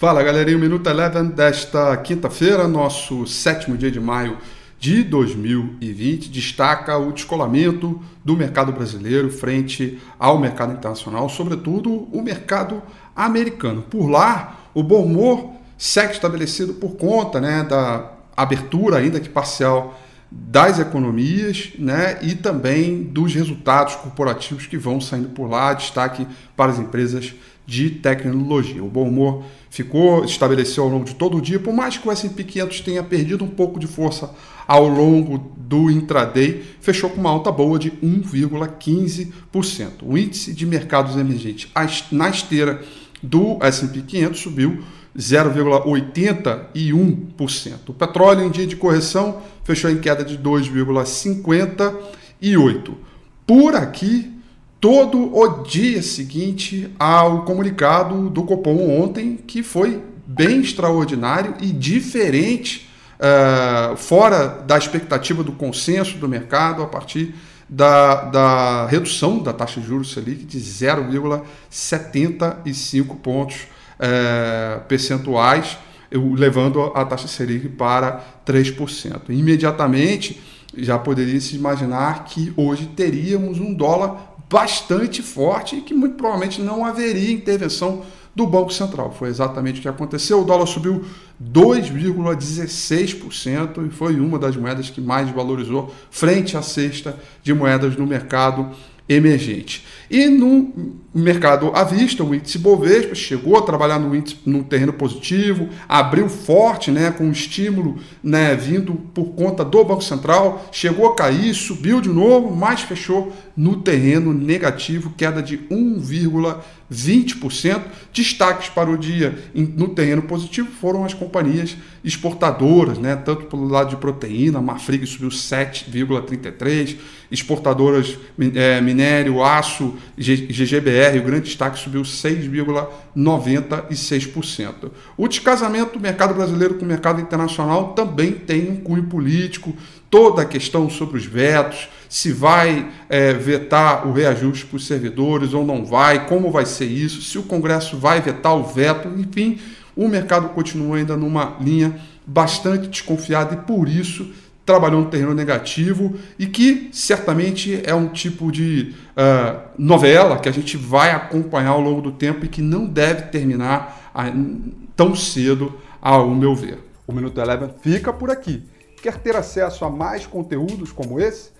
Fala galerinha, o Minuto Eleven desta quinta-feira, nosso sétimo dia de maio de 2020, destaca o descolamento do mercado brasileiro frente ao mercado internacional, sobretudo o mercado americano. Por lá, o bom humor segue estabelecido por conta né, da abertura, ainda que parcial, das economias né, e também dos resultados corporativos que vão saindo por lá, destaque para as empresas de tecnologia. O bom humor ficou, estabeleceu ao longo de todo o dia, por mais que o S&P 500 tenha perdido um pouco de força ao longo do intraday, fechou com uma alta boa de 1,15%. O índice de mercados emergentes na esteira do S&P 500 subiu 0,81%. O petróleo em dia de correção fechou em queda de 2,58%. Por aqui, todo o dia seguinte ao comunicado do Copom ontem, que foi bem extraordinário e diferente, uh, fora da expectativa do consenso do mercado a partir da, da redução da taxa de juros Selic de 0,75 pontos é, percentuais, levando a taxa Selic para 3%. Imediatamente, já poderia se imaginar que hoje teríamos um dólar bastante forte e que muito provavelmente não haveria intervenção do Banco Central. Foi exatamente o que aconteceu. O dólar subiu 2,16% e foi uma das moedas que mais valorizou frente à cesta de moedas no mercado emergente. E no mercado à vista, o índice Bovespa chegou a trabalhar no, índice, no terreno positivo, abriu forte, né, com estímulo né, vindo por conta do Banco Central, chegou a cair, subiu de novo, mas fechou no terreno negativo, queda de 1,20%. Destaques para o dia no terreno positivo foram as companhias exportadoras, né, tanto pelo lado de proteína, a Marfrig subiu 7,33%, exportadoras é, minério, aço, GGBR, o grande destaque subiu 6,96%. O descasamento do mercado brasileiro com o mercado internacional também tem um cunho político, toda a questão sobre os vetos, se vai é, vetar o reajuste para os servidores ou não vai, como vai ser isso, se o Congresso vai vetar o veto, enfim, o mercado continua ainda numa linha bastante desconfiada e por isso trabalhou no terreno negativo e que certamente é um tipo de uh, novela que a gente vai acompanhar ao longo do tempo e que não deve terminar tão cedo, ao meu ver. O Minuto Eleven fica por aqui. Quer ter acesso a mais conteúdos como esse?